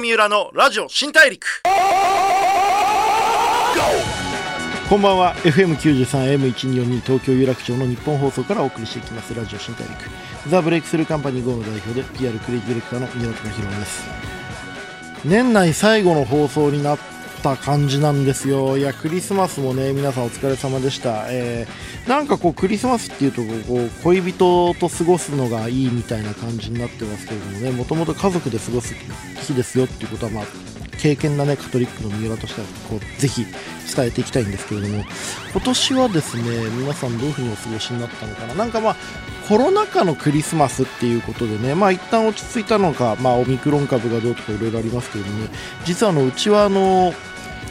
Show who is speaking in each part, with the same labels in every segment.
Speaker 1: 三浦のラジオ新大陸。こんばんは。FM93M1242 東京有楽町の日本放送からお送りしていきますラジオ新大陸。ザ・ブレイクスルーカンパニー GO の代表で PR クリエイティブディレクターの三浦貴弘です。年内最後の放送になった感じなんですよ。いやクリスマスもね皆さんお疲れ様でした、えー、なんかこうクリスマスっていうとこう恋人と過ごすのがいいみたいな感じになってますけれどもねもともと家族で過ごす日ですよっていうことはまあ経験なねカトリックの三浦としてはこうぜひ伝えていきたいんですけれども今年はですね皆さんどういうふうにお過ごしになったのかな？なんかまあコロナ禍のクリスマスっていうことでねまあ一旦落ち着いたのかまあオミクロン株がどうとかいろいろありますけれども、ね、実はあのうちはあの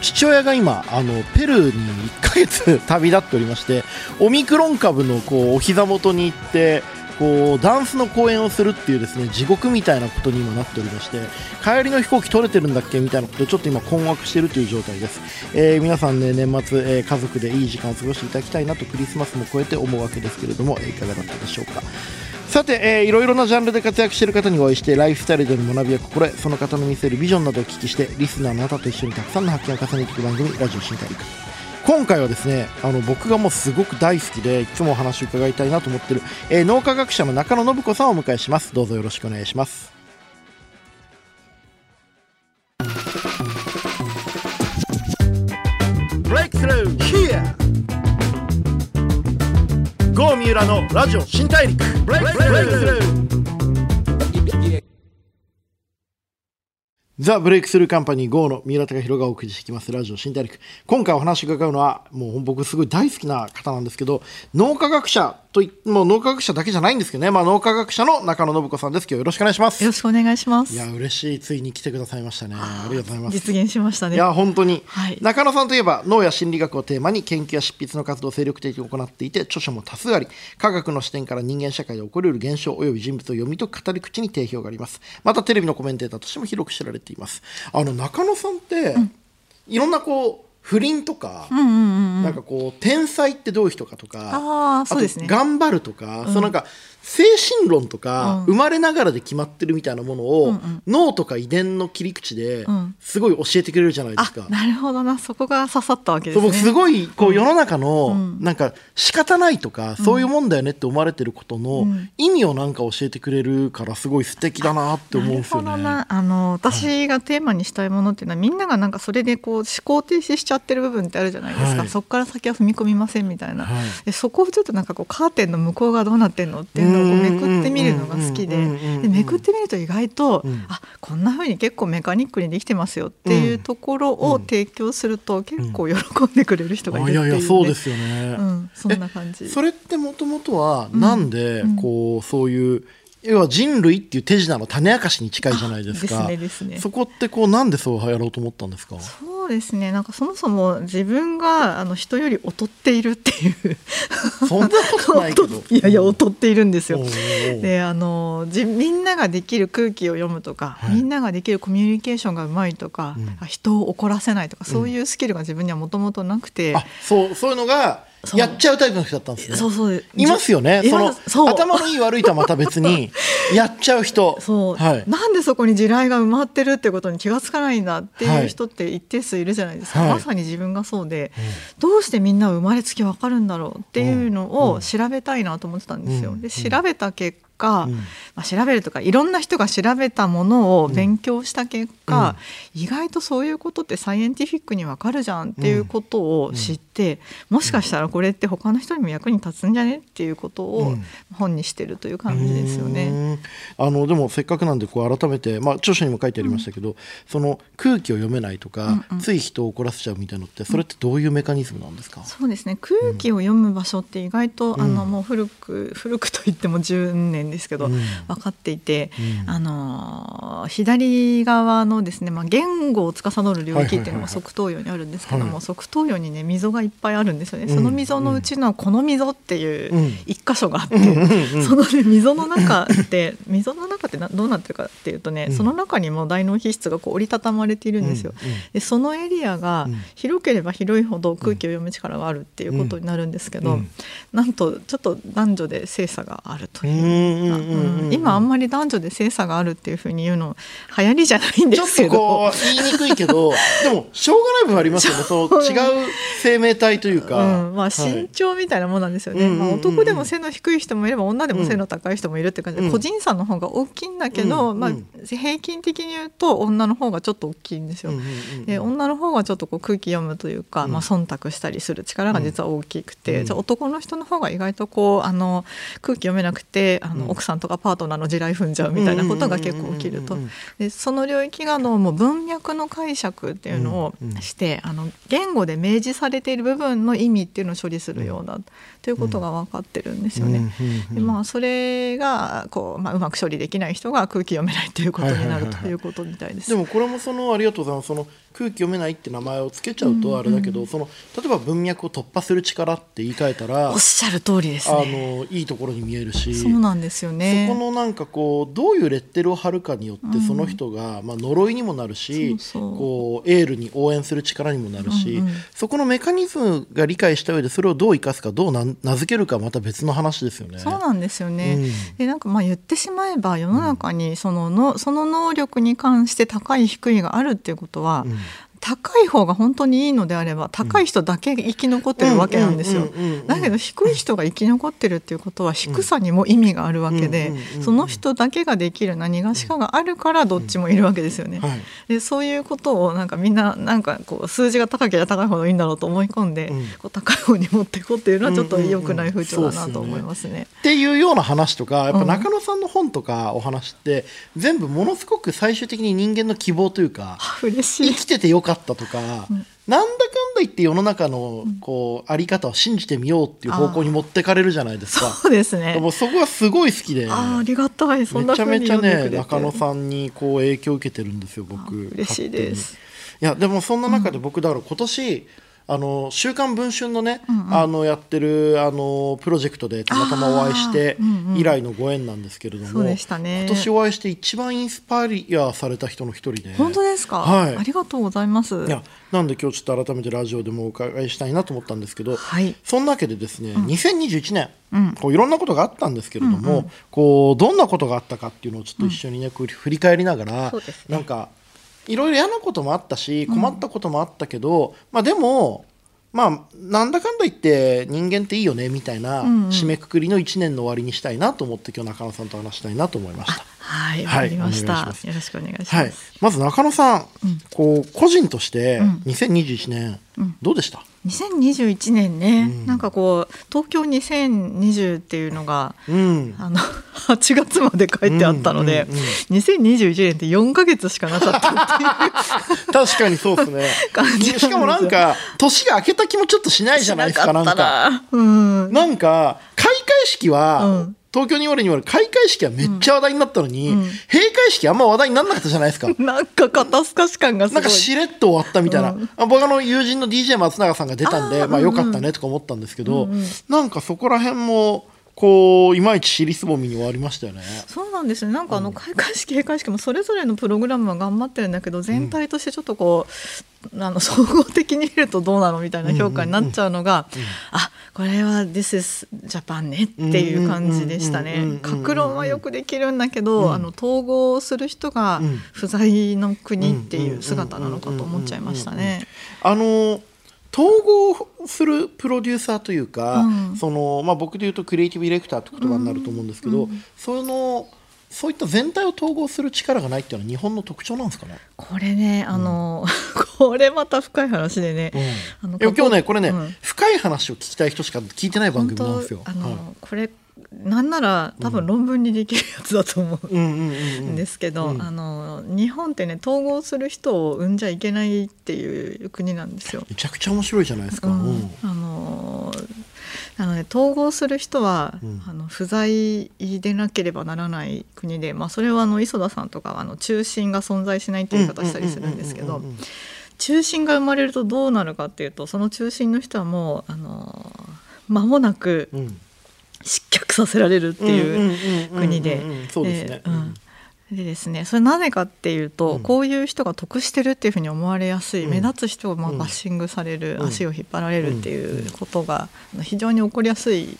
Speaker 1: 父親が今あのペルーに1ヶ月旅立っておりましてオミクロン株のこうお膝元に行ってこうダンスの公演をするっていうですね地獄みたいなことに今なっておりまして帰りの飛行機取れてるんだっけみたいなことでちょっと今困惑しているという状態です、えー、皆さんね年末、えー、家族でいい時間を過ごしていただきたいなとクリスマスも超えて思うわけですけれども、えー、いかがだったでしょうか。さて、えー、いろいろなジャンルで活躍している方にお会いしてライフスタイルでの学びや心得その方の見せるビジョンなどをお聞きしてリスナーのあなたと一緒にたくさんの発見を重ねていく番組ラジオ新大陸。今回はですねあの僕がもうすごく大好きでいつもお話を伺いたいなと思っている、えー、脳科学者の中野信子さんをお迎えします。どうぞよろしくお願いします。ブレイクスルー Here. 郷三浦のラジオ新大陸。ブレイクスルーザ・ブレイクスルーカンパニー GO の三浦貴弘がお送りしてきます。ラジオ新大陸。今回お話を伺うのはもう僕すごい大好きな方なんですけど脳科学者といもう脳科学者だけじゃないんですけどね、まあ、脳科学者の中野信子さんです。今日よろしくお願いします。
Speaker 2: よろしくお願いします。
Speaker 1: いや嬉しい。ついに来てくださいましたね。ありがとうございます。
Speaker 2: 実現しましたね。
Speaker 1: いや本当に、はい、中野さんといえば脳や心理学をテーマに研究や執筆の活動を精力的に行っていて著書も多数あり科学の視点から人間社会で起こりうる現象及び人物を読み解く語り口に定評があります。またテレビのコメンテーターとしても広く知られています。あの中野さんって、うん、いろんなこう不倫とか、うんうんうん、なんかこう天才ってどういう人かとか
Speaker 2: あそうです、ね、
Speaker 1: 頑張るとか、うん、そのなんか精神論とか、生まれながらで決まってるみたいなものを、脳とか遺伝の切り口ですごい教えてくれるじゃないですか。
Speaker 2: なるほどな。そこが刺さったわけですね。
Speaker 1: すごいこう世の中の、なんか仕方ないとか、そういうもんだよねって思われてることの意味をなんか教えてくれるからすごい素敵だなって思うんですよね。
Speaker 2: あの私がテーマにしたいものっていうのは、みんながなんかそれでこう思考停止しちゃってる部分ってあるじゃないですか、はい、そこから先は踏み込みませんみたいな、はい、でそこをちょっとなんかこうカーテンの向こうがどうなってんのっていうのをめくってみるのが好きで。でめくってみると意外と、うん、あこんなふうに結構メカニックにできてますよっていうところを提供すると結構喜んでくれる人がいるっていう、ね、いやいや
Speaker 1: そうですよね、
Speaker 2: うん、そんな感じ。
Speaker 1: それってもともとはなんでこう、そういう要は人類っていう手品の種明かしに近いじゃないですか。
Speaker 2: ですね、ね、
Speaker 1: そこってこうなんでそうやろうと思ったんですか？
Speaker 2: そうですね。なんかそもそも自分があの人より劣っているっていう
Speaker 1: そんなことないけど。
Speaker 2: いやいや劣っているんですよ。で、あのじみんなができる空気を読むとか、はい、みんなができるコミュニケーションがうまいとか、うん、人を怒らせないとか、そういうスキルが自分にはもともとなくて、あ、
Speaker 1: そうそういうのがやっちゃうタイプの人だったんですね。
Speaker 2: そうそう。
Speaker 1: いますよね。その頭のいい悪いとはまた別に やっちゃう人。
Speaker 2: そう、はい、なんでそこに地雷が埋まってるってことに気がつかないんだっていう人って一定数いるじゃないですか。はい、まさに自分がそうで、どうしてみんな生まれつきわかるんだろうっていうのを調べたいなと思ってたんですよ。で調べた結果、うん、まあ、調べるとかいろんな人が調べたものを勉強した結果、うん、意外とそういうことってサイエンティフィックにわかるじゃんっていうことを知って、もしかしたらこれって他の人にも役に立つんじゃねっていうことを本にしてるという感じですよね。
Speaker 1: あのでもせっかくなんでこう改めて、まあ、著書にも書いてありましたけど、その空気を読めないとか、うんうん、つい人を怒らせちゃうみたいなのってそれってどういうメカニズムなんですか、
Speaker 2: そうですね。空気を読む場所って意外と、あのもう古く古くといっても10年ですけど、うん、分かっていて、うん、あの左側のですね、まあ、言語を司る領域っていうのが側頭葉にあるんですけども、はい、側頭葉にね溝がいっぱいあるんですよね、その溝のうちのこの溝っていう一箇所があって、その、ね、溝の中って溝の中ってどうなってるかっていうとね、その中にも大脳皮質がこう折りたたまれているんですよ。でそのエリアが広ければ広いほど空気を読む力があるっていうことになるんですけど、なんとちょっと男女で性差があるという。今あんまり男女で性差があるっていうふうに言うの流行りじゃないんですけど。
Speaker 1: ちょっとこう言いにくいけど でもしょうがない部分ありますよね。その違う生命体というか、
Speaker 2: うん、まあ、身長みたいなものなんですよね、はい、まあ、男でも背の低い人もいれば女でも背の高い人もいるって感じで、個人差の方が大きいんだけど、まあ、平均的に言うと女の方がちょっと大きいんですよ。で女の方がちょっとこう空気読むというか、まあ、忖度したりする力が実は大きくて、じゃ男の人の方が意外とこうあの空気読めなくてあの奥さんとかパートナーの地雷踏んじゃうみたいなことが結構起きると。でその領域がのもう文脈の解釈っていうのをして、あの言語で明示されている部分の意味っていうのを処理するようだということが分かってるんですよね。でまあそれがこう、まあ、うまく処理できない人が空気読めないということになるということみたいです。
Speaker 1: でもこれもそのありがとうございます。その空気読めないって名前をつけちゃうとあれだけど、うんうん、その例えば文脈を突破する力って言い換えたら
Speaker 2: おっしゃる通りです、ね、
Speaker 1: あのいいところに見えるし
Speaker 2: そうなんですよね。
Speaker 1: そこのなんかこうどういうレッテルを貼るかによってその人が、まあ、呪いにもなるし、こうエールに応援する力にもなるし、うんうん、そこのメカニズムが理解した上でそれをどう生かすかどう名付けるかまた別の話ですよね。
Speaker 2: そうなんですよね、うん、でなんかまあ言ってしまえば世の中にそののその能力に関して高い低いがあるっていうことは、うん高い方が本当にいいのであれば高い人だけ生き残ってるわけなんですよ。だけど低い人が生き残ってるっていうことは低さにも意味があるわけでその人だけができる何がしかがあるからどっちもいるわけですよね。でそういうことをなんかみんななんかこう数字が高ければ高いほどいいんだろうと思い込んで、こう高い方に持っていこうっていうのはちょっと良くない風潮だなと思いますね。
Speaker 1: っていうような話とかやっぱ中野さんの本とかお話って全部ものすごく最終的に人間の希望というか
Speaker 2: 嬉しい。
Speaker 1: 生きててよかったとか、うん、なんだかんだ言って世の中のこう、あり方を信じてみようっていう方向に持ってかれるじゃないですか。
Speaker 2: そうですね。
Speaker 1: もそこはすごい好きで
Speaker 2: あありがたい。
Speaker 1: めちゃめちゃね中野さんにこう影響を受けてるんですよ僕。
Speaker 2: 嬉しいです。
Speaker 1: いやでもそんな中で僕だから今年、あの週刊文春のね、うんうん、あのやってるあのプロジェクトでたまたまお会いして以来のご縁なんですけれども、うんうんね、今年お会いして一番インスパイアされた人の一人で。
Speaker 2: 本当ですか、はい、ありがとうございます。
Speaker 1: いやなんで今日ちょっと改めてラジオでもお伺いしたいなと思ったんですけど、
Speaker 2: はい、
Speaker 1: そんなわけでですね、うん、2021年、うん、こういろんなことがあったんですけれども、うんうん、こうどんなことがあったかっていうのをちょっと一緒にね、うん、振り返りながら、ね、なんかいろいろ嫌なこともあったし困ったこともあったけど、まあでもまあ、なんだかんだ言って人間っていいよねみたいな締めくくりの1年の終わりにしたいなと思って今日中野さんと話したいなと思いました。
Speaker 2: はい、わかりました、よろしくお願いします。はい、
Speaker 1: まず中野さん、うん、こう個人として2021年、うん、どうでした？
Speaker 2: ？2021年ね、うん、なんかこう東京2020っていうのが、うん、あの 8月まで書いてあったので、うんうんうん、2021年って4か月しかなかったっていう。
Speaker 1: 確かにそうですねしかもなんか年が明けた気もちょっとしないじゃないですかなんか、うん、なんか開会式は、うん東京に言われに言われ開会式はめっちゃ話題になったのに、うん、閉会式あんま話題にならなかったじゃないですか。
Speaker 2: なんか肩透かし感がすごい。
Speaker 1: なんかしれっと終わったみたいな。うん、あ僕あの友人の DJ 松永さんが出たんで、あまあよかったねとか思ったんですけど、うんうん、なんかそこら辺も、こういまいち尻すぼみに終わりましたよね。
Speaker 2: そうなんですね。なんかあの開会式、閉会式もそれぞれのプログラムは頑張ってるんだけど、全体としてちょっとこう、うん、あの総合的に見るとどうなのみたいな評価になっちゃうのが、あこれは This is Japan ねっていう感じでしたね。格論はよくできるんだけど、うん、あの統合する人が不在の国っていう姿なのかと思っちゃいましたね。
Speaker 1: あの統合するプロデューサーというか、うん、そのまあ、僕で言うとクリエイティブディレクターって言葉になると思うんですけど、うん、そのそういった全体を統合する力がないっていうのは日本の特徴なんですかね？
Speaker 2: これねあの、うん、これまた深い話でね、
Speaker 1: あの今日ねこれね、深い話を聞きたい人しか聞いてない番組なんですよ。
Speaker 2: あの、はい、これなんなら多分論文にできるやつだと思うんですけど、あの日本ってね統合する人を産んじゃいけないっていう国なんですよ。
Speaker 1: めちゃくちゃ面白いじゃないですか。うん、
Speaker 2: あのなので統合する人は、うん、あの不在でなければならない国で、まあ、それはあの磯田さんとかはあの中心が存在しないっていう言い方したりするんですけど中心が生まれるとどうなるかっていうとその中心の人はもうあの間もなく、うん失脚させられるっていう国で。でですね、それなぜかっていうと、うん、こういう人が得してるっていうふうに思われやすい、うん、目立つ人がまあバッシングされる、うん、足を引っ張られるっていうことが非常に起こりやすい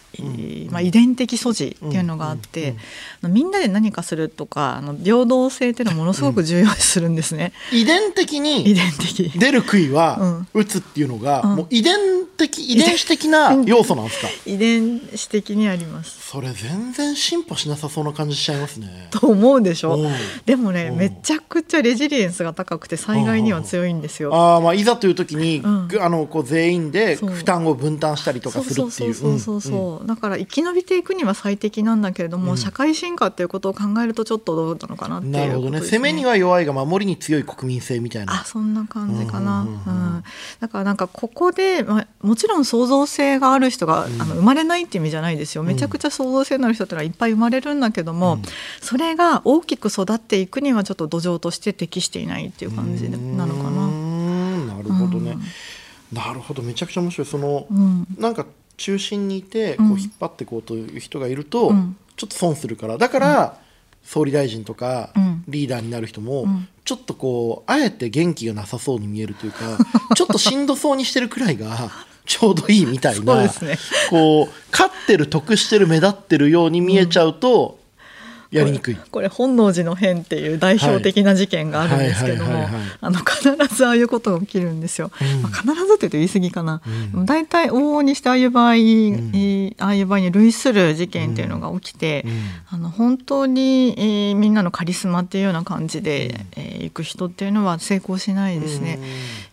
Speaker 2: まあ、遺伝的素地っていうのがあって、みんなで何かするとかあの平等性っていうのをものすごく重要視するんですね、
Speaker 1: 遺伝的
Speaker 2: 遺
Speaker 1: に
Speaker 2: 伝的。
Speaker 1: 出る杭は打つっていうのが、
Speaker 2: うん。
Speaker 1: もう遺伝的遺伝。子的な要素なんですか？
Speaker 2: 遺伝子的にあります。
Speaker 1: それ全然進歩しなさそうな感じしちゃいますね。
Speaker 2: と思うでしょ。
Speaker 1: うん
Speaker 2: でもね
Speaker 1: うん。
Speaker 2: めちゃくちゃレジリエンスが高くて災害には強いんですよ。
Speaker 1: あーまあいざという時に、
Speaker 2: うん。
Speaker 1: ぐあのこう全員で負担を分担したりとかするっていう
Speaker 2: そうそうそうそう、だから生き延びていくには最適なんだけれども、
Speaker 1: うん。
Speaker 2: 社会進化っていうことを考えるとちょっとどうなのかなっていう
Speaker 1: なるほどね。攻めには弱いが守りに強い国民性みたいな。
Speaker 2: あそんな感じかな、だからなんかここで、まあ、もちろん創造性がある人が、あの生まれないっていう意味じゃないですよ。めちゃくちゃ創造性のある人ってのはいっぱい生まれるんだけども、
Speaker 1: うん。
Speaker 2: それが大きく育っていくにはちょっと土壌として適していないっていう感じなのかな。
Speaker 1: ん。なるほどね、なるほど。めちゃくちゃ面白い。その、
Speaker 2: うん。
Speaker 1: なんか中心にいて
Speaker 2: うん。
Speaker 1: こう引っ張っていこうという人がいると、
Speaker 2: うん。
Speaker 1: ちょっと損するから。だから、総理大臣とか
Speaker 2: うん。
Speaker 1: リーダーになる人も、
Speaker 2: ん。
Speaker 1: ちょっとこうあえて元気がなさそうに見えるというか ちょっとしんどそうにしてるくらいがちょうどいいみたいな、
Speaker 2: ね。
Speaker 1: こう勝ってる得してる目立ってるように見えちゃうと、やりにくい。
Speaker 2: これ本能寺の変っていう代表的な事件があるんですけども必ずああいうことが起きるんですよ、
Speaker 1: うん。
Speaker 2: まあ、必ずって言うと言い過ぎかな、
Speaker 1: うん。
Speaker 2: 大体往々にしてああいう場合、ああいう場合に類する事件っていうのが起きて、
Speaker 1: うん。
Speaker 2: あの本当に、えーみんなのカリスマっていうような感じで、えー行く人っていうのは成功しないですね。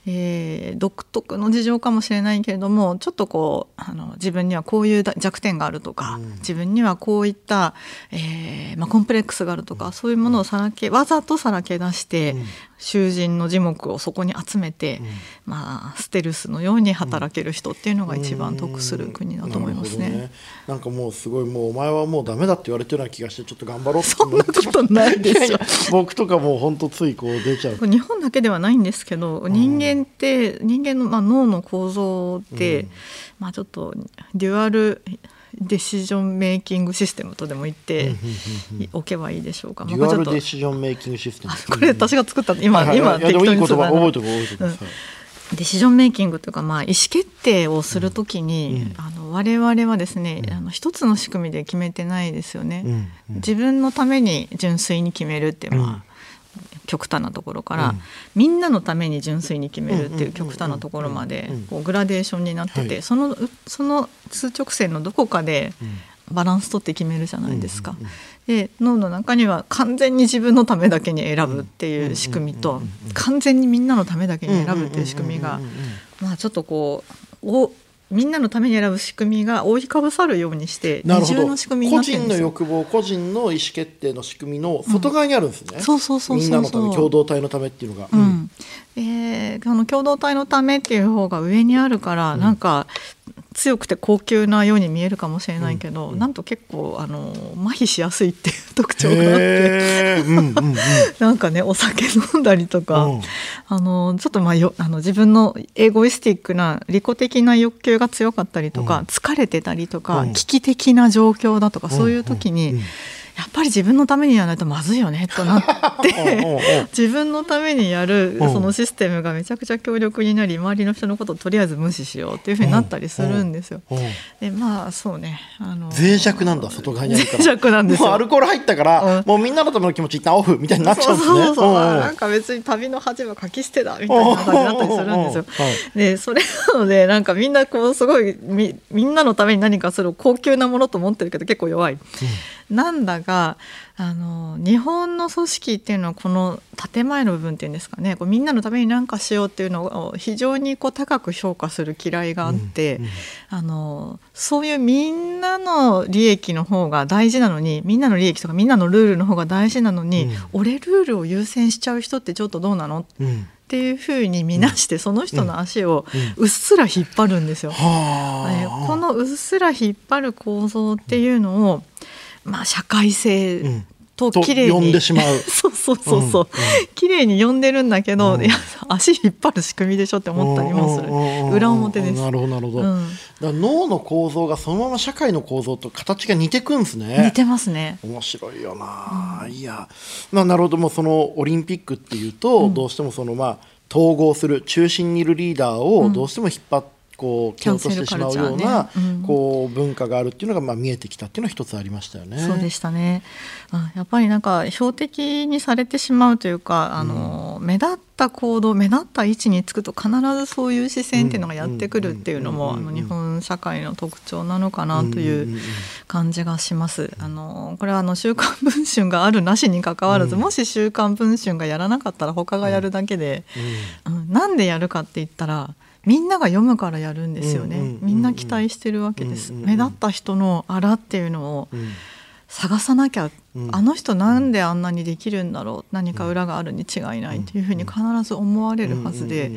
Speaker 2: えー独特の事情かもしれないけれどもちょっとこうあの自分にはこういうだ弱点があるとか、
Speaker 1: うん。
Speaker 2: 自分にはこういった、えーまあ、コンプレックスがあるとか、そういうものをさらけわざとさらけ出して、
Speaker 1: うん
Speaker 2: 囚人の耳目をそこに集めて、
Speaker 1: うん。
Speaker 2: まあ、ステルスのように働ける人っていうのが一番得する国だと思いますね。
Speaker 1: なるほどなんかもうすごいもうお前はもうダメだって言われてるような気がしてちょっと頑張ろうって
Speaker 2: そんなことないですよ。
Speaker 1: 僕とかもう本当ついこう出ちゃう。
Speaker 2: 日本だけではないんですけど人間って人間のまあ脳の構造って、
Speaker 1: うん。
Speaker 2: まあ、ちょっとデュアルデシジョンメイキングシステムとでも言っておけばいいでしょうか。
Speaker 1: デュアルデシジョンメイキングシステム。
Speaker 2: これ私が作った今、
Speaker 1: はいはい
Speaker 2: 今
Speaker 1: いやでもいい言葉覚えて覚えておく
Speaker 2: うん。デシジョンメイキングというか、まあ、意思決定をするときに、
Speaker 1: うん
Speaker 2: あの我々はですね、
Speaker 1: うん。
Speaker 2: あの一つの仕組みで決めてないですよね。
Speaker 1: うんうん。
Speaker 2: 自分のために純粋に決めるっていう、まあ極端なところから、
Speaker 1: うん。
Speaker 2: みんなのために純粋に決めるっていう
Speaker 1: うん
Speaker 2: 極端なところまでこうグラデーションになってて、
Speaker 1: はい。
Speaker 2: そのその数直線のどこかで
Speaker 1: うん。
Speaker 2: バランス取って決めるじゃないですか。で脳の中には完全に自分のためだけに選ぶっていう仕組みと完全にみんなのためだけに選ぶっていう仕組みがまあちょっとこうおみんなのために選ぶ仕組みが覆いかぶさるようにして二重の仕組み
Speaker 1: 個人の。欲望個人の意思決定の仕組みの外側にあるんですね、
Speaker 2: そうそうそうそうそう。
Speaker 1: みんなのため共同体のためっていう。のが、
Speaker 2: うん。えー、この共同体のためっていう方が上にあるから、
Speaker 1: うん。
Speaker 2: なんか強くて高級なように見えるかもしれないけど、
Speaker 1: うんうん
Speaker 2: なんと結構あの麻痺しやすいっていう特徴があって。
Speaker 1: うんうんうん
Speaker 2: なんかねお酒飲んだりとか、
Speaker 1: うん。
Speaker 2: あのちょっとまあよあの自分のエゴイスティックな利己的な欲求が強かったりとか、
Speaker 1: うん。
Speaker 2: 疲れてたりとか、
Speaker 1: うん。
Speaker 2: 危機的な状況だとか、そういう時に、やっぱり自分のためにやらないとまずいよねとなって。
Speaker 1: うんうんうん。
Speaker 2: 自分のためにやる
Speaker 1: うん。
Speaker 2: そのシステムがめちゃくちゃ強力になり周りの人のことをとりあえず無視しようっていうふうになったりするんですよ。
Speaker 1: うん
Speaker 2: でまあそうね。あの
Speaker 1: 脆弱なんだ外側にあるから。
Speaker 2: 脆弱なんですよ。
Speaker 1: もうアルコール入ったから、
Speaker 2: うん。
Speaker 1: もうみんなのための気持ち一旦オフみたいになっちゃ
Speaker 2: そううん
Speaker 1: ですね。
Speaker 2: そうそう、
Speaker 1: んん。
Speaker 2: あなんか別に旅の恥は書き捨てだみたいな感じだったりするんですよ。
Speaker 1: はい。
Speaker 2: でそれなのでなんかみんなこうすごいみみんなのために何かする高級なものと思ってるけど結構弱い。なんだがあの日本の組織っていうのはこの建前の部分っていうんですかね。こうみんなのために何かしようっていうのを非常にこう高く評価する嫌いがあって、
Speaker 1: うんうん
Speaker 2: あのそういうみんなの利益の方が大事なのにみんなの利益とかみんなのルールの方が大事なのに、
Speaker 1: うん。
Speaker 2: 俺ルールを優先しちゃう人ってちょっとどうなの？
Speaker 1: うん。
Speaker 2: っていうふうに見なして、その人の足を
Speaker 1: うん。
Speaker 2: うっすら引っ張るんですよ。
Speaker 1: は
Speaker 2: え
Speaker 1: あ、
Speaker 2: このうっすら引っ張る構造っていうのを、まあ、社会性
Speaker 1: うん。
Speaker 2: と
Speaker 1: と
Speaker 2: 綺麗に、
Speaker 1: 呼んでしまう。
Speaker 2: そうそうそうそう、
Speaker 1: うん
Speaker 2: 綺麗に呼んでるんだけど、
Speaker 1: うん。
Speaker 2: いや足引っ張る仕組みでしょって思ったりもする。
Speaker 1: うんうんうんうん。
Speaker 2: 裏表です。
Speaker 1: なるほどなるほど、だか
Speaker 2: うん、
Speaker 1: ら脳の構造がそのまま社会の構造と形が似てくんですね。
Speaker 2: 似てますね。
Speaker 1: 面白いよな、いや。まあなるほどもうそのオリンピックっていうと、どうしてもそのまあ統合する中心にいるリーダーをどうしても引っ張っこう蹴落としてしまうような、ねうん、こう文化があるっていうのがまあ見えてきたっていうのは一つありましたよね。
Speaker 2: そうでしたね。やっぱりなんか標的にされてしまうというかあの、うん、目立った行動目立った位置につくと必ずそういう視線っていうのがやってくるっていうのもあの日本社会の特徴なのかなという感じがします。あのこれはあの週刊文春があるなしにかかわらず、うん、もし週刊文春がやらなかったら他がやるだけで、うん、なんでやるかって言ったら。みんなが読むからやるんですよね、みんな期待してるわけです、目立った人のあらっていうのを探さなきゃ、あの人なんであんなにできるんだろう。何か裏があるに違いないというふうに必ず思われるはずで、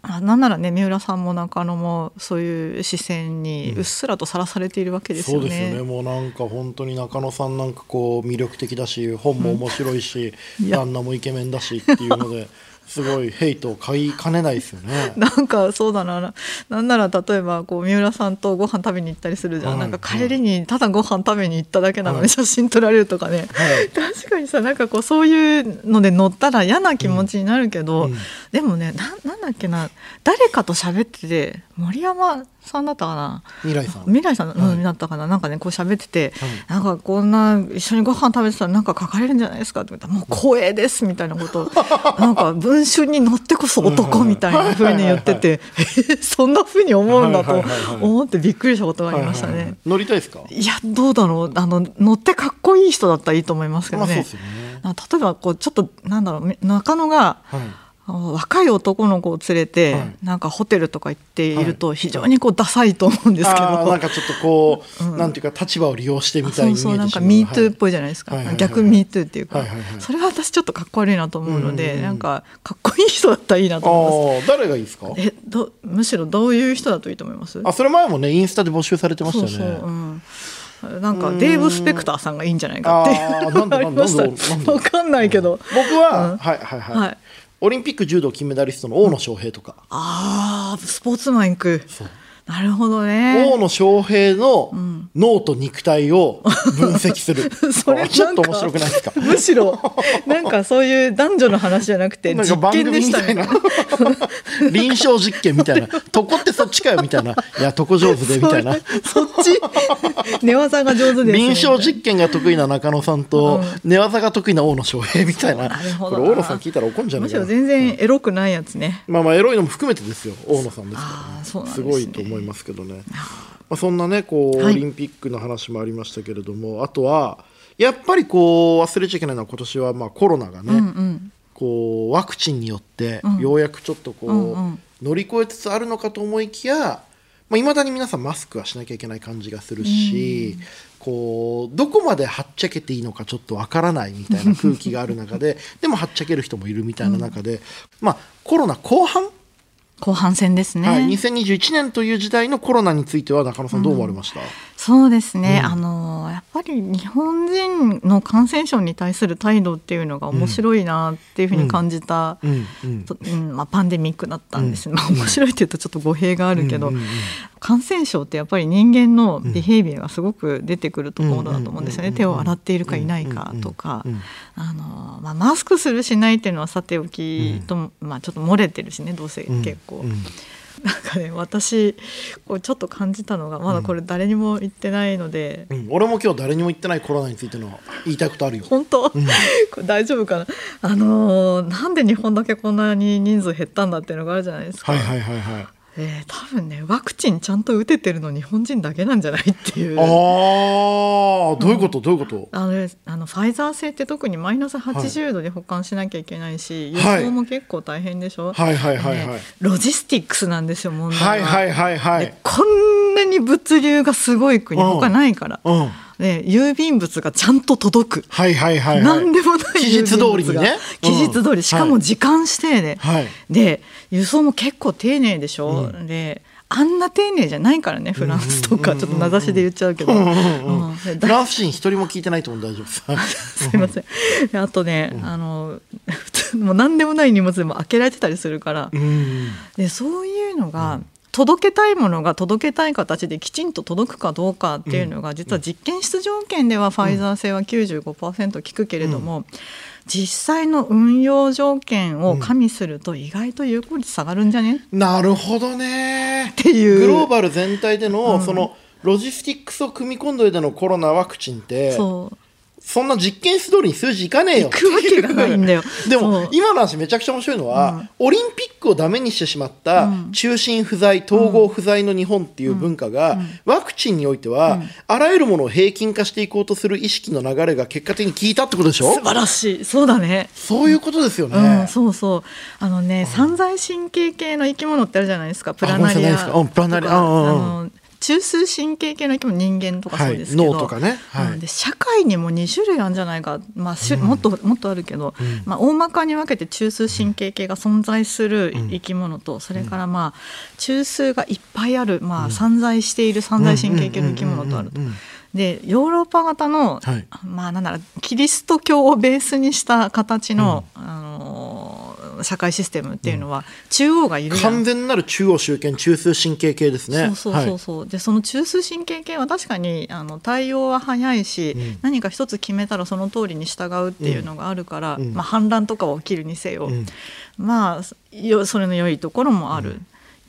Speaker 2: あなんならね三浦さんも中野もそういう視線にうっすらとさらされているわけですよね、
Speaker 1: そうですよね。もうなんか本当に中野さんなんかこう魅力的だし本も面白いし、旦那もイケメンだしっていうので。すごいヘイトを買いかねないですよね。
Speaker 2: なんかそうだな、なんなら例えばこう三浦さんとご飯食べに行ったりするじゃん、はい、なんか帰りにただご飯食べに行っただけなのに写真撮られるとかね、はい、確かにさなんかこうそういうので乗ったら嫌な気持ちになるけど、うん。うん、でもねななんだっけな。誰かと喋ってて森山さんだったかな？
Speaker 1: 未来さん。
Speaker 2: 未来さん、うん、だったかな？なんかねこう喋ってて、はい、なんかこんな一緒にご飯食べてたらなんか書かれるんじゃないですか？って言ったらもう光栄ですみたいなこと。なんか文春に乗ってこそ男みたいなふうに言ってて そんなふうに思うんだと思ってびっくりしたことがありましたね、
Speaker 1: 乗りたいですか？
Speaker 2: いやどうだろう？あの乗ってかっこいい人だったらいいと思いますけどね,、ね。例えばこうちょっとなんだろう中野が、はい若い男の子を連れて、はい、なんかホテルとか行っていると非常にこうダサいと思うんですけど、は
Speaker 1: い、なんかちょっとこう、うん、なんていうか立場を利用してみたいに
Speaker 2: そうそうなんか MeToo っぽいじゃないですか、はい、逆 MeToo っていうか、はいはいはい、それは私ちょっとかっこ悪いなと思うので、うんうん、なんかかっこいい人だったらいいなと思います。
Speaker 1: 誰がいいですか？
Speaker 2: えどむしろどういう人だといいと思います？
Speaker 1: あそれ前もねインスタで募集されてましたよね。そうそう、うん。
Speaker 2: なんかデーブ・スペクターさんがいいんじゃないかっていうのがありました分かんないけど。
Speaker 1: 僕は、うん、はいはいはい、はいオリンピック柔道金メダリストの大野将平とか、
Speaker 2: ああスポーツマン行くなるほどね。
Speaker 1: 大野将平の脳と肉体を分析する、それちょっと面白くないですか？
Speaker 2: むしろなんかそういう男女の話じゃなくて実験でしたね。
Speaker 1: 臨床実験みたいな「床ってそっちかよ」みたいな「いや床上手で」みたいな。
Speaker 2: そっち？寝技が上手です、ね、
Speaker 1: 臨床実験が得意な中野さんと、うん、寝技が得意な大野将平みたいな。これ大野さん聞いたら怒るんじゃないかな。
Speaker 2: むしろ全然エロくないやつね、
Speaker 1: まあまあエロいのも含めてですよ。大野さんですから、ね、すごいと思いますけどね。まあ、そんなねこう、オリンピックの話もありましたけれどもあとはやっぱりこう忘れちゃいけないのは今年はまあコロナがね、うんうん、こうワクチンによってようやくちょっとこう、うんうん、乗り越えつつあるのかと思いきやいまあ、未だに皆さんマスクはしなきゃいけない感じがするし、うん、こうどこまではっちゃけていいのかちょっとわからないみたいな空気がある中ででもはっちゃける人もいるみたいな中で、まあ、コロナ後半
Speaker 2: 後半戦ですね、はい、
Speaker 1: 2021年という時代のコロナについては中野さんどう思われました、うん、
Speaker 2: そうですね、うん、あのぱり日本人の感染症に対する態度っていうのが面白いなっていうふうに感じた、うんまあ、パンデミックだったんです、まあ、面白いっていうとちょっと語弊があるけど、感染症ってやっぱり人間のビヘイビアがすごく出てくるところだと思うんですよね。手を洗っているかいないかとかあの、まあ、マスクするしないっていうのはさておきと、まあ、ちょっと漏れてるしねどうせ結構。なんかね私こうちょっと感じたのがまだこれ誰にも言ってないので、
Speaker 1: うん、俺も今日誰にも言ってないコロナについての言いたいことあるよ。
Speaker 2: 本当、うん、これ大丈夫かな？あのー、なんで日本だけこんなに人数減ったんだっていうのがあるじゃないですか。
Speaker 1: はいはいはいはい
Speaker 2: えー、多分ねワクチンちゃんと打ててるの日本人だけなんじゃないっていう。
Speaker 1: ああどういうこと、うん、どういうこと？
Speaker 2: あのあのファイザー製って特にマイナス80度で保管しなきゃいけないし、はい、輸送も結構大変でしょ、
Speaker 1: はい、はい。はい。はい。はい、
Speaker 2: ロジスティックスなんですよ問題
Speaker 1: は。はい。はい。はい。はい。
Speaker 2: こんなに物流がすごい国他ないから、うん、うんね、郵便物がちゃんと届く、
Speaker 1: はいはいはい、はい、
Speaker 2: 何でもない
Speaker 1: 期日通りにね、
Speaker 2: 期日通り。しかも時間指定で、はい、で輸送も結構丁寧でしょ、うん、であんな丁寧じゃないからねフランスとか。ちょっと名指しで言っちゃうけど、フ
Speaker 1: ランス人一人も聞いてないと思う。大丈夫。
Speaker 2: す すいません。あとね、あの もう何でもない荷物でも開けられてたりするから、でそういうのが、届けたいものが届けたい形できちんと届くかどうかっていうのが実は実験室条件ではファイザー製は95%効くけれども、実際の運用条件を加味すると意外と有効率下がるんじゃね、
Speaker 1: なるほどね。
Speaker 2: っていう。
Speaker 1: グローバル全体での、
Speaker 2: うん。
Speaker 1: そのロジスティックスを組み込んででのコロナワクチンって
Speaker 2: そう
Speaker 1: そんな実験室通りに数字いかねえよ。
Speaker 2: 行くわけがないんだよ。
Speaker 1: でも今の話めちゃくちゃ面白いのは、オリンピックをダメにしてしまった
Speaker 2: うん。
Speaker 1: 中心不在統合不在の日本っていう文化が、ワクチンにおいては、あらゆるものを平均化していこうとする意識の流れが結果的に効いたってことでしょ？
Speaker 2: 素晴らしい。そうだね。
Speaker 1: そういうことですよね、
Speaker 2: うん、そうそう。あのね散財神経系の生き物ってあるじゃないですか。プラナリア。
Speaker 1: プラナリア。
Speaker 2: あの中枢神経系の生き物人間とかそうですけど、
Speaker 1: はい脳とかね。はい。
Speaker 2: うんで社会にも2種類あるんじゃないか、まあしもっともっとあるけど、
Speaker 1: うん。
Speaker 2: まあ、大まかに分けて中枢神経系が存在する生き物と、それからまあ中枢がいっぱいある、まあ、散在している散在神経系の生き物とあると。でヨーロッパ型の、
Speaker 1: はい。
Speaker 2: まあなんだろうキリスト教をベースにした形の、あのー社会システムっていうのは、中央がいるじゃん。
Speaker 1: 完全なる中央集権中枢神経系ですね。
Speaker 2: そうそうそうそう、でその中枢神経系は確かにあの対応は早いし、
Speaker 1: うん。
Speaker 2: 何か一つ決めたらその通りに従うっていうのがあるから、
Speaker 1: うん。
Speaker 2: まあ、反乱とかは起きるにせよ、
Speaker 1: うん。
Speaker 2: まあよそれの良いところもある。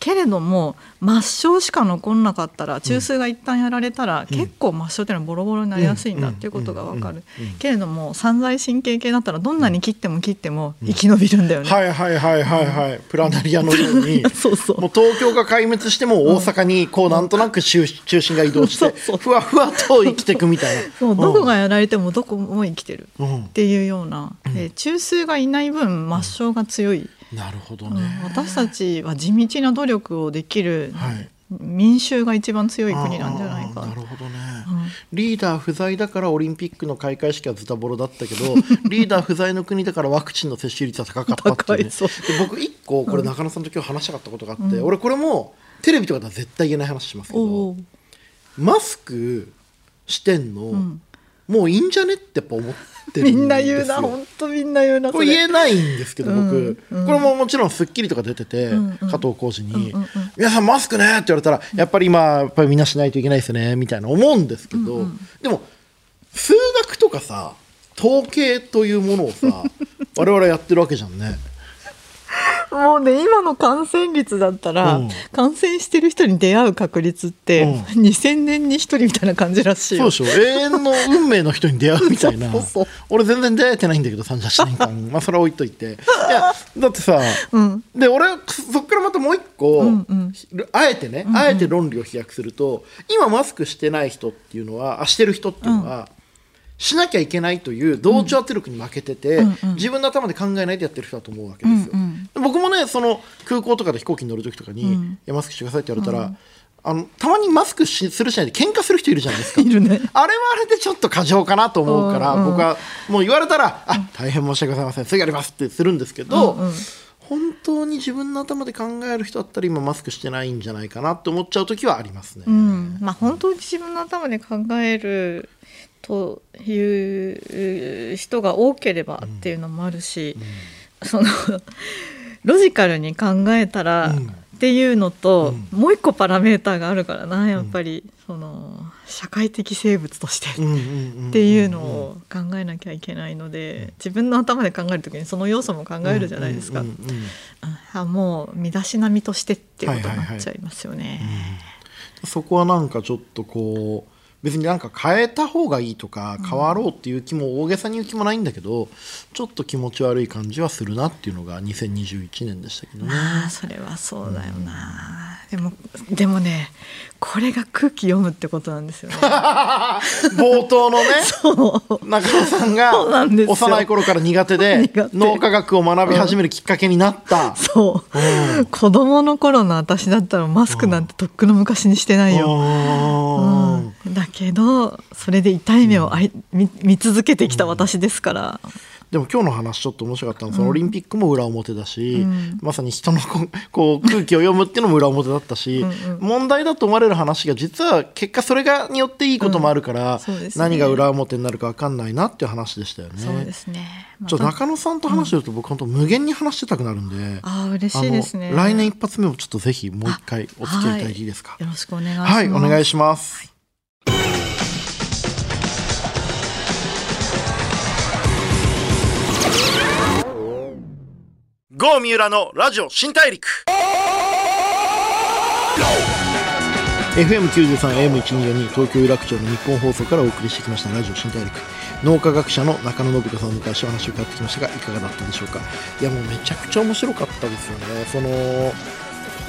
Speaker 2: けれども抹消しか残んなかったら中枢が一旦やられたら、結構抹消っていうのはボロボロになりやすいんだっていうことが分かる。けれども散財神経系だったらどんなに切っても切っても生き延びるんだよね。
Speaker 1: はいはいはいはいはい、プラナリアのように
Speaker 2: そうそう。
Speaker 1: もう東京が壊滅しても大阪にこうなんとなく中中心が移動して
Speaker 2: そうそう
Speaker 1: ふわふわと生きていくみたいな。
Speaker 2: そうどこがやられてもどこも生きてる
Speaker 1: うん
Speaker 2: っていうような、で中枢がいない分抹消が強い、
Speaker 1: なるほど
Speaker 2: うん
Speaker 1: ね、
Speaker 2: 私たちは地道な努力をできる、
Speaker 1: はい。
Speaker 2: 民衆が一番強い国なんじゃないか。
Speaker 1: なるほどね、
Speaker 2: うん。
Speaker 1: リーダー不在だからオリンピックの開会式はズタボロだったけど リーダー不在の国だからワクチンの接種率は高かったっていう,、ね、
Speaker 2: う。
Speaker 1: で僕一個これ中野さんと今日話したかったことがあって、俺これもテレビとかでは絶対言えない話しますけどマスクしてんの、
Speaker 2: ん
Speaker 1: もういいんじゃねってやっぱ思ってるんですよ。
Speaker 2: みんな言うな本当みんな言うな
Speaker 1: これ言えないんですけど僕、
Speaker 2: うんうん。
Speaker 1: これももちろん『スッキリ』とか出てて、
Speaker 2: うんうん。
Speaker 1: 加藤浩次に、
Speaker 2: うんうんうん。
Speaker 1: 皆さんマスクね」って言われたらやっぱり今やっぱりみんなしないといけないですよねみたいな思うんですけど、でも数学とかさ統計というものをさ 我々やってるわけじゃんね。
Speaker 2: もうね今の感染率だったら、
Speaker 1: うん。
Speaker 2: 感染してる人に出会う確率って、
Speaker 1: うん。
Speaker 2: 2000年に1人みたいな感じらしいよ。
Speaker 1: そうでしょ。永遠の運命の人に出会うみたいな。
Speaker 2: そうそう。
Speaker 1: 俺全然出会えてないんだけど38年間まあそれは置いといて。いやだってさ、
Speaker 2: うん。
Speaker 1: で俺そっからまたもう一個、
Speaker 2: うんうん
Speaker 1: あえてね、あえて論理を飛躍すると今マスクしてない人っていうのはあしてる人っていうのは、しなきゃいけないという同調圧力に負けてて、
Speaker 2: うんうん。
Speaker 1: 自分の頭で考えないでやってる人だと思うわけですよ。
Speaker 2: うんうん
Speaker 1: 僕もねその空港とかで飛行機に乗る時とかに「
Speaker 2: うん。
Speaker 1: いやマスクしてください」って言われたら、あのたまにマスクしするしないで喧嘩する人いるじゃないですか。
Speaker 2: いるね。
Speaker 1: あれはあれでちょっと過剰かなと思うから、
Speaker 2: うん。うん
Speaker 1: 僕はもう言われたら「あ大変申し訳ございません。すぐやります」ってするんですけど、
Speaker 2: うんうん。
Speaker 1: 本当に自分の頭で考える人だったら今マスクしてないんじゃないかなって思っちゃう時はありますね。
Speaker 2: うん。まあ、本当に自分の頭で考えるという人が多ければっていうのもあるし、そのロジカルに考えたら
Speaker 1: うん。
Speaker 2: っていうのと、
Speaker 1: う
Speaker 2: もう一個パラメーターがあるからなやっぱり、その社会的生物として
Speaker 1: うんうんうんん。
Speaker 2: っていうのを考えなきゃいけないので自分の頭で考える時にその要素も考えるじゃないですか、
Speaker 1: うんうんうんうん。
Speaker 2: あもう身だしなみとしてっていうことになっちゃいますよね。
Speaker 1: そこはなんかちょっとこう別になんか変えた方がいいとか変わろうっていう気も大げさに言う気もないんだけど、ちょっと気持ち悪い感じはするなっていうのが2021年でしたけどね。
Speaker 2: まあそれはそうだよな、でもでもねこれが空気読むってことなんですよね。
Speaker 1: 冒頭のね 中野さんが幼い頃から苦手で 脳科学を学び始めるきっかけになった。
Speaker 2: そう、
Speaker 1: うん。
Speaker 2: 子供の頃の私だったらマスクなんてとっくの昔にしてないよ、
Speaker 1: うん
Speaker 2: うんだけどそれで痛い目をあい見見続けてきた私ですから、
Speaker 1: でも今日の話ちょっと面白かったの。は、そのオリンピックも裏表だし、
Speaker 2: うん。
Speaker 1: まさに人のこう こう空気を読むっていうのも裏表だったし
Speaker 2: うんうん
Speaker 1: 問題だと思われる話が実は結果それがによっていいこともあるから、
Speaker 2: うん。ね。
Speaker 1: 何が裏表になるか分かんないなっていう話でしたよね。
Speaker 2: そうですね、ま
Speaker 1: ちょ
Speaker 2: た
Speaker 1: 中野さんと話してると僕本当無限に話してたくなるんで、
Speaker 2: あー嬉しいですね。
Speaker 1: 来年一発目もちょっとぜひもう一回お付き合いいただいていいですか？
Speaker 2: よろしくお願いします。
Speaker 1: はい、お願いします。郷三浦のラジオ新大陸。FM93 AM1242 東京有楽町の日本放送からお送りしてきましたラジオ新大陸。脳科学者の中野信子さんを迎えしてお話を伺ってきましたがいかがだったでしょうか？いやもうめちゃくちゃ面白かったですよね。その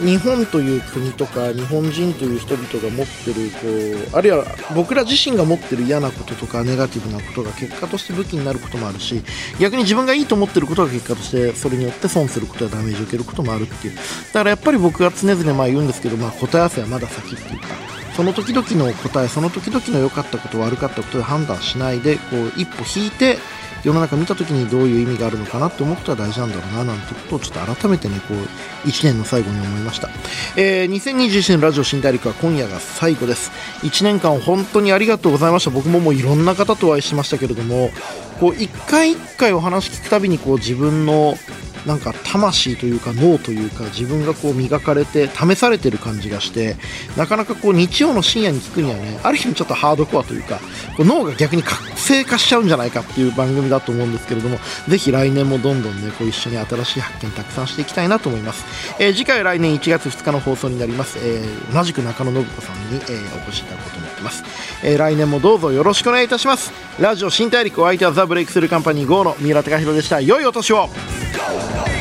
Speaker 1: 日本という国とか日本人という人々が持ってるこうあるいは僕ら自身が持ってる嫌なこととかネガティブなことが結果として武器になることもあるし逆に自分がいいと思ってることが結果としてそれによって損することやダメージを受けることもあるっていう。だからやっぱり僕が常々まあ言うんですけど、まあ、答え合わせはまだ先っていうかその時々の答えその時々の良かったこと悪かったことで判断しないでこう一歩引いて世の中見た時にどういう意味があるのかなって思ったら大事なんだろうななんてことをちょっと改めてねこう1年の最後に思いました、えー、2021年ラジオ新大陸は今夜が最後です。1年間本当にありがとうございました。僕ももういろんな方とお会いしましたけれどもこう1回1回お話聞くたびにこう自分のなんか魂というか脳というか自分がこう磨かれて試されてる感じがしてなかなかこう日曜の深夜に聞くにはねある意味ちょっとハードコアというかこう脳が逆に活性化しちゃうんじゃないかっていう番組だと思うんですけれどもぜひ来年もどんどんねこう一緒に新しい発見たくさんしていきたいなと思います、えー、次回来年1月2日の放送になります、えー、同じく中野信子さんに、えー、お越しいただこうと思ってます、え、来年もどうぞよろしくお願いいたします。ラジオ新大陸お相手はザ・ブレイクスルーカンパニー GO の三浦貴大でした。良いお年を。go, go.